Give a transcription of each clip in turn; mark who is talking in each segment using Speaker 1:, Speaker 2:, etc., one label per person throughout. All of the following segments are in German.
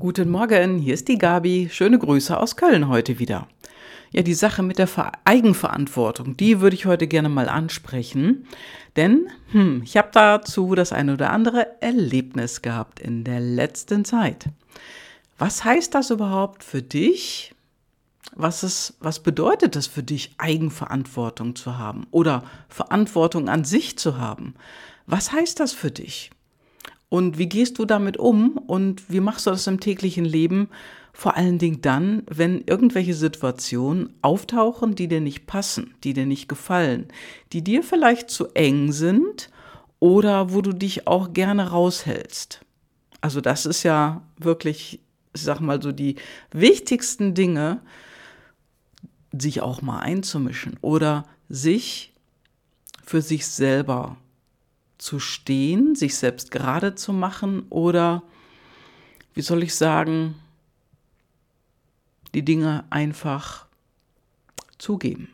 Speaker 1: Guten Morgen, hier ist die Gabi. Schöne Grüße aus Köln heute wieder. Ja, die Sache mit der Eigenverantwortung, die würde ich heute gerne mal ansprechen. Denn hm, ich habe dazu das eine oder andere Erlebnis gehabt in der letzten Zeit. Was heißt das überhaupt für dich? Was, ist, was bedeutet es für dich, Eigenverantwortung zu haben oder Verantwortung an sich zu haben? Was heißt das für dich? Und wie gehst du damit um und wie machst du das im täglichen Leben? Vor allen Dingen dann, wenn irgendwelche Situationen auftauchen, die dir nicht passen, die dir nicht gefallen, die dir vielleicht zu eng sind oder wo du dich auch gerne raushältst. Also das ist ja wirklich, ich sag mal so, die wichtigsten Dinge, sich auch mal einzumischen oder sich für sich selber zu stehen, sich selbst gerade zu machen oder, wie soll ich sagen, die Dinge einfach zugeben.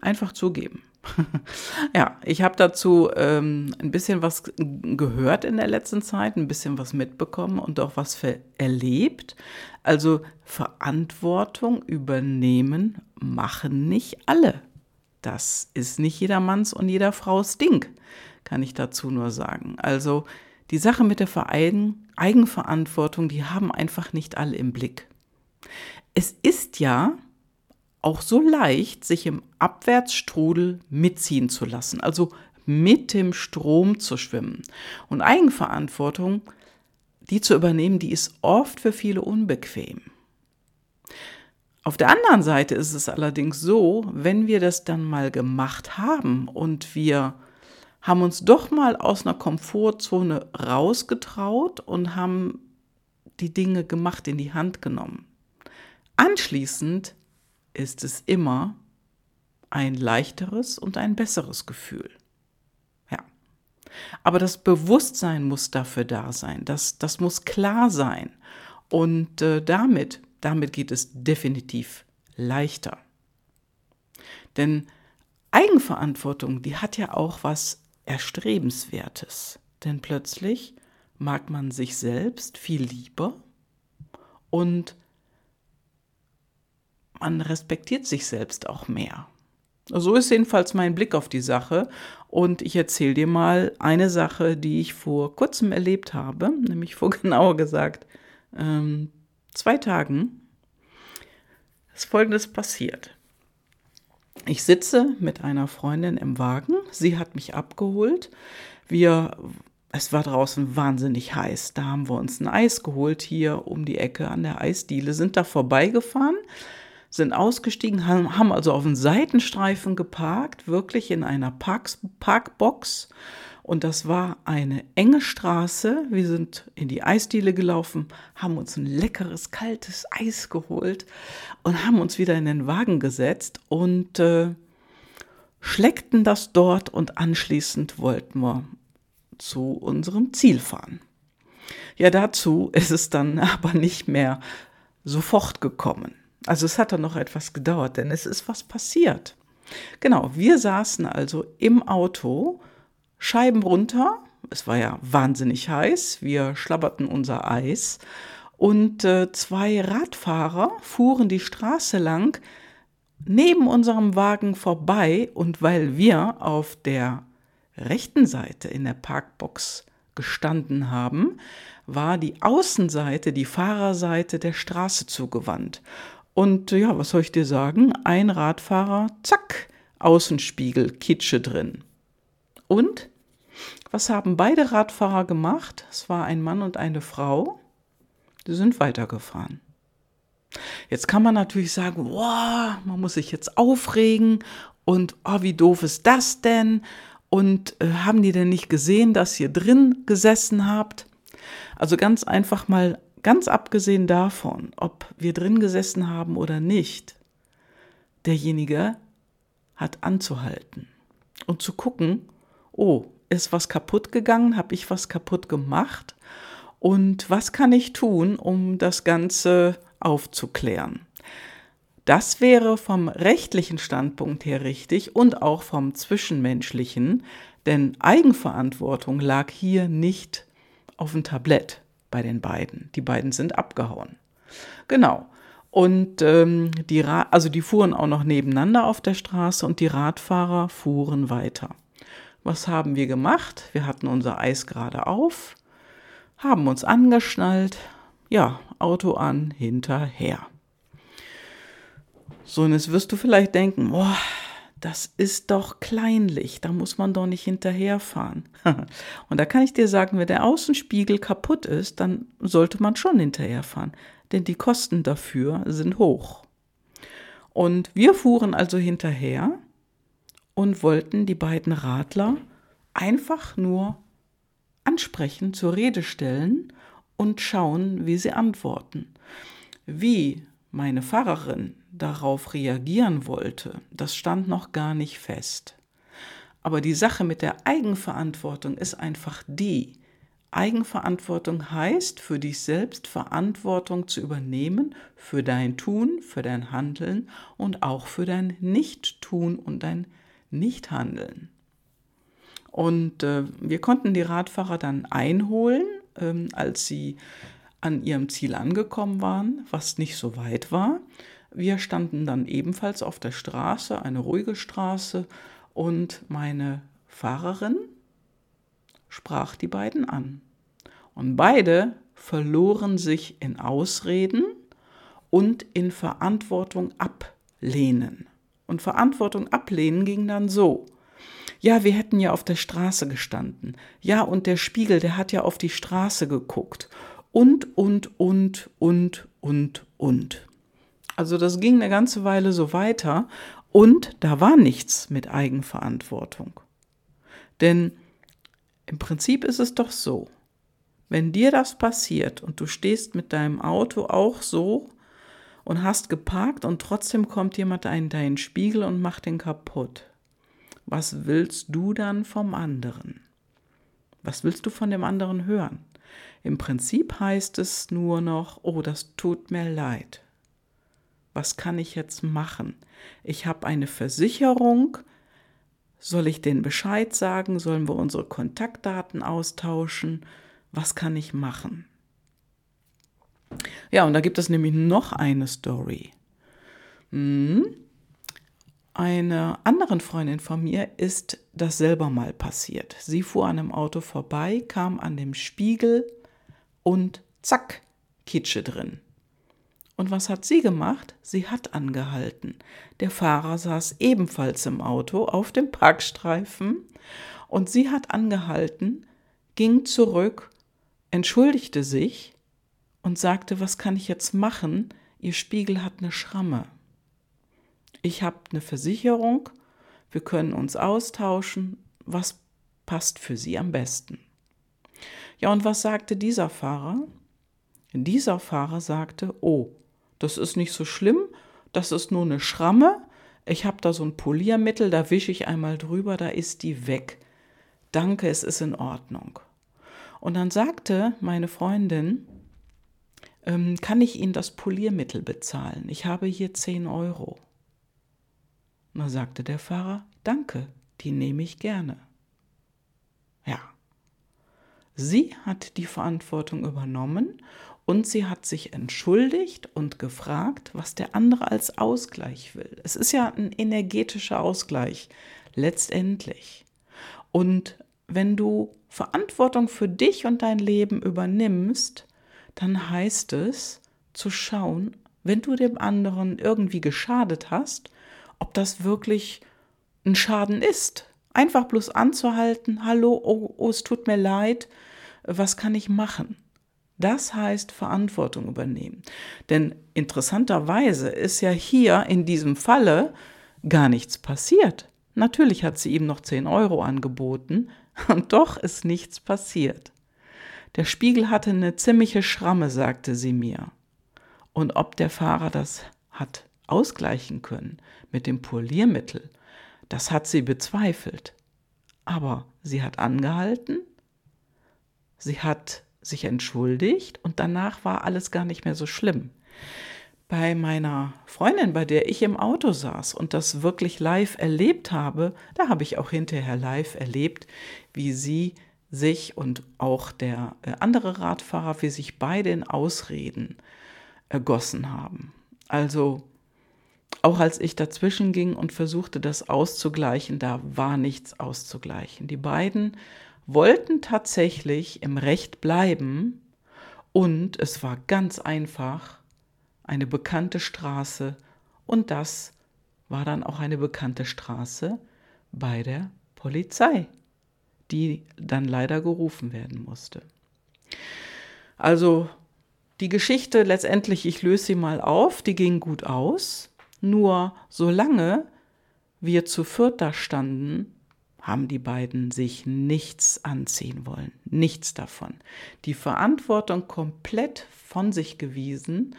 Speaker 1: Einfach zugeben. ja, ich habe dazu ähm, ein bisschen was gehört in der letzten Zeit, ein bisschen was mitbekommen und auch was erlebt. Also Verantwortung übernehmen machen nicht alle. Das ist nicht jedermanns und jeder Frau's Ding kann ich dazu nur sagen. Also die Sache mit der Verein Eigenverantwortung, die haben einfach nicht alle im Blick. Es ist ja auch so leicht, sich im Abwärtsstrudel mitziehen zu lassen, also mit dem Strom zu schwimmen. Und Eigenverantwortung, die zu übernehmen, die ist oft für viele unbequem. Auf der anderen Seite ist es allerdings so, wenn wir das dann mal gemacht haben und wir haben uns doch mal aus einer Komfortzone rausgetraut und haben die Dinge gemacht, in die Hand genommen. Anschließend ist es immer ein leichteres und ein besseres Gefühl. Ja. Aber das Bewusstsein muss dafür da sein. Das, das muss klar sein. Und äh, damit, damit geht es definitiv leichter. Denn Eigenverantwortung, die hat ja auch was Erstrebenswertes. Denn plötzlich mag man sich selbst viel lieber und man respektiert sich selbst auch mehr. So ist jedenfalls mein Blick auf die Sache. Und ich erzähle dir mal eine Sache, die ich vor kurzem erlebt habe, nämlich vor genauer gesagt ähm, zwei Tagen. ist Folgendes passiert. Ich sitze mit einer Freundin im Wagen. Sie hat mich abgeholt. Wir, es war draußen wahnsinnig heiß. Da haben wir uns ein Eis geholt hier um die Ecke an der Eisdiele, sind da vorbeigefahren, sind ausgestiegen, haben also auf dem Seitenstreifen geparkt, wirklich in einer Parks, Parkbox und das war eine enge Straße. Wir sind in die Eisdiele gelaufen, haben uns ein leckeres, kaltes Eis geholt und haben uns wieder in den Wagen gesetzt und äh, schleckten das dort und anschließend wollten wir zu unserem Ziel fahren. Ja, dazu ist es dann aber nicht mehr sofort gekommen. Also es hat dann noch etwas gedauert, denn es ist was passiert. Genau, wir saßen also im Auto Scheiben runter. Es war ja wahnsinnig heiß. Wir schlabberten unser Eis. Und äh, zwei Radfahrer fuhren die Straße lang neben unserem Wagen vorbei. Und weil wir auf der rechten Seite in der Parkbox gestanden haben, war die Außenseite, die Fahrerseite der Straße zugewandt. Und ja, was soll ich dir sagen? Ein Radfahrer, zack, Außenspiegel, Kitsche drin. Und was haben beide Radfahrer gemacht? Es war ein Mann und eine Frau. Die sind weitergefahren. Jetzt kann man natürlich sagen, wow, man muss sich jetzt aufregen und oh, wie doof ist das denn? Und äh, haben die denn nicht gesehen, dass ihr drin gesessen habt? Also ganz einfach mal, ganz abgesehen davon, ob wir drin gesessen haben oder nicht, derjenige hat anzuhalten und zu gucken, oh, ist was kaputt gegangen? Habe ich was kaputt gemacht? Und was kann ich tun, um das Ganze aufzuklären? Das wäre vom rechtlichen Standpunkt her richtig und auch vom zwischenmenschlichen, denn Eigenverantwortung lag hier nicht auf dem Tablett. bei den beiden. Die beiden sind abgehauen. Genau. Und ähm, die Ra also die fuhren auch noch nebeneinander auf der Straße und die Radfahrer fuhren weiter. Was haben wir gemacht? Wir hatten unser Eis gerade auf, haben uns angeschnallt, ja, Auto an, hinterher. So, und jetzt wirst du vielleicht denken, boah, das ist doch kleinlich, da muss man doch nicht hinterherfahren. und da kann ich dir sagen, wenn der Außenspiegel kaputt ist, dann sollte man schon hinterherfahren, denn die Kosten dafür sind hoch. Und wir fuhren also hinterher und wollten die beiden Radler einfach nur ansprechen, zur Rede stellen und schauen, wie sie antworten. Wie meine Pfarrerin darauf reagieren wollte, das stand noch gar nicht fest. Aber die Sache mit der Eigenverantwortung ist einfach die. Eigenverantwortung heißt, für dich selbst Verantwortung zu übernehmen für dein Tun, für dein Handeln und auch für dein Nicht-Tun und dein Nicht-Handeln. Und äh, wir konnten die Radfahrer dann einholen, ähm, als sie an ihrem Ziel angekommen waren, was nicht so weit war. Wir standen dann ebenfalls auf der Straße, eine ruhige Straße, und meine Fahrerin sprach die beiden an. Und beide verloren sich in Ausreden und in Verantwortung ablehnen. Und Verantwortung ablehnen ging dann so. Ja, wir hätten ja auf der Straße gestanden. Ja, und der Spiegel, der hat ja auf die Straße geguckt. Und, und, und, und, und, und. Also das ging eine ganze Weile so weiter und da war nichts mit Eigenverantwortung. Denn im Prinzip ist es doch so, wenn dir das passiert und du stehst mit deinem Auto auch so und hast geparkt und trotzdem kommt jemand in deinen Spiegel und macht den kaputt, was willst du dann vom anderen? Was willst du von dem anderen hören? Im Prinzip heißt es nur noch, oh, das tut mir leid was kann ich jetzt machen? Ich habe eine Versicherung. Soll ich den Bescheid sagen? Sollen wir unsere Kontaktdaten austauschen? Was kann ich machen? Ja, und da gibt es nämlich noch eine Story. Hm. Einer anderen Freundin von mir ist das selber mal passiert. Sie fuhr an einem Auto vorbei, kam an dem Spiegel und zack, Kitsche drin. Und was hat sie gemacht? Sie hat angehalten. Der Fahrer saß ebenfalls im Auto auf dem Parkstreifen und sie hat angehalten, ging zurück, entschuldigte sich und sagte, was kann ich jetzt machen? Ihr Spiegel hat eine Schramme. Ich habe eine Versicherung, wir können uns austauschen, was passt für Sie am besten. Ja, und was sagte dieser Fahrer? Dieser Fahrer sagte, oh, das ist nicht so schlimm, das ist nur eine Schramme. Ich habe da so ein Poliermittel, da wische ich einmal drüber, da ist die weg. Danke, es ist in Ordnung. Und dann sagte meine Freundin, ähm, kann ich Ihnen das Poliermittel bezahlen? Ich habe hier 10 Euro. Dann sagte der Fahrer, danke, die nehme ich gerne. Ja. Sie hat die Verantwortung übernommen und sie hat sich entschuldigt und gefragt, was der andere als Ausgleich will. Es ist ja ein energetischer Ausgleich, letztendlich. Und wenn du Verantwortung für dich und dein Leben übernimmst, dann heißt es zu schauen, wenn du dem anderen irgendwie geschadet hast, ob das wirklich ein Schaden ist. Einfach bloß anzuhalten, hallo, oh, oh es tut mir leid, was kann ich machen? Das heißt Verantwortung übernehmen. Denn interessanterweise ist ja hier in diesem Falle gar nichts passiert. Natürlich hat sie ihm noch 10 Euro angeboten und doch ist nichts passiert. Der Spiegel hatte eine ziemliche Schramme, sagte sie mir. Und ob der Fahrer das hat ausgleichen können mit dem Poliermittel, das hat sie bezweifelt. Aber sie hat angehalten, sie hat sich entschuldigt und danach war alles gar nicht mehr so schlimm. Bei meiner Freundin, bei der ich im Auto saß und das wirklich live erlebt habe, da habe ich auch hinterher live erlebt, wie sie sich und auch der äh, andere Radfahrer, wie sich beide in Ausreden ergossen haben. Also auch als ich dazwischen ging und versuchte, das auszugleichen, da war nichts auszugleichen. Die beiden wollten tatsächlich im Recht bleiben und es war ganz einfach eine bekannte Straße und das war dann auch eine bekannte Straße bei der Polizei, die dann leider gerufen werden musste. Also die Geschichte letztendlich, ich löse sie mal auf, die ging gut aus. Nur solange wir zu viert da standen, haben die beiden sich nichts anziehen wollen, nichts davon. Die Verantwortung komplett von sich gewiesen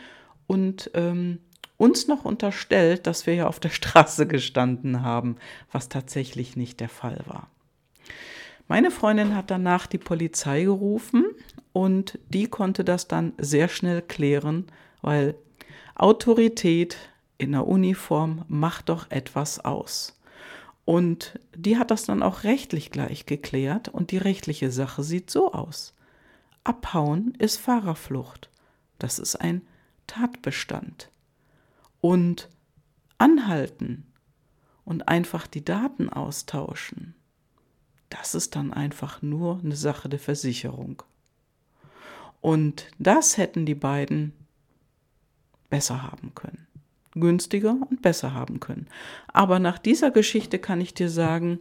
Speaker 1: und ähm, uns noch unterstellt, dass wir ja auf der Straße gestanden haben, was tatsächlich nicht der Fall war. Meine Freundin hat danach die Polizei gerufen und die konnte das dann sehr schnell klären, weil Autorität in der Uniform macht doch etwas aus. Und die hat das dann auch rechtlich gleich geklärt und die rechtliche Sache sieht so aus. Abhauen ist Fahrerflucht. Das ist ein Tatbestand. Und anhalten und einfach die Daten austauschen, das ist dann einfach nur eine Sache der Versicherung. Und das hätten die beiden besser haben können. Günstiger und besser haben können. Aber nach dieser Geschichte kann ich dir sagen,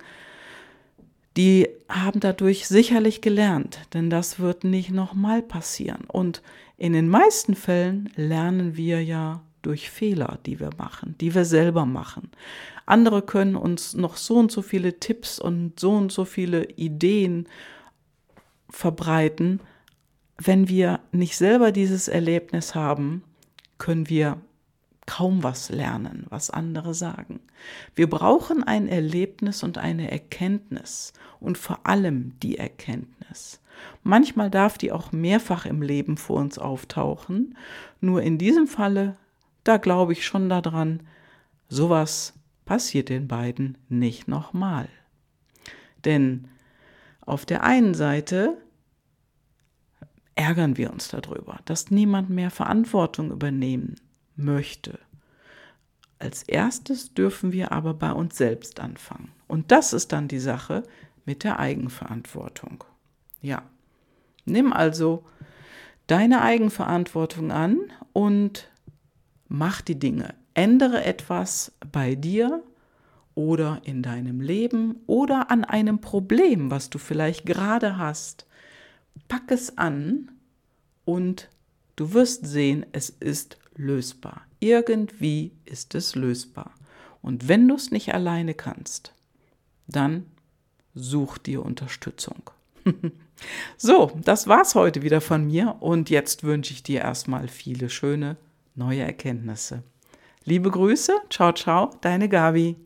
Speaker 1: die haben dadurch sicherlich gelernt, denn das wird nicht nochmal passieren. Und in den meisten Fällen lernen wir ja durch Fehler, die wir machen, die wir selber machen. Andere können uns noch so und so viele Tipps und so und so viele Ideen verbreiten, wenn wir nicht selber dieses Erlebnis haben, können wir kaum was lernen, was andere sagen. Wir brauchen ein Erlebnis und eine Erkenntnis und vor allem die Erkenntnis. Manchmal darf die auch mehrfach im Leben vor uns auftauchen, nur in diesem Falle, da glaube ich schon daran, sowas passiert den beiden nicht nochmal. Denn auf der einen Seite ärgern wir uns darüber, dass niemand mehr Verantwortung übernehmen möchte. Als erstes dürfen wir aber bei uns selbst anfangen. Und das ist dann die Sache mit der Eigenverantwortung. Ja, nimm also deine Eigenverantwortung an und mach die Dinge. Ändere etwas bei dir oder in deinem Leben oder an einem Problem, was du vielleicht gerade hast pack es an und du wirst sehen, es ist lösbar. Irgendwie ist es lösbar. Und wenn du es nicht alleine kannst, dann such dir Unterstützung. so, das war's heute wieder von mir und jetzt wünsche ich dir erstmal viele schöne neue Erkenntnisse. Liebe Grüße, ciao, ciao, deine Gabi.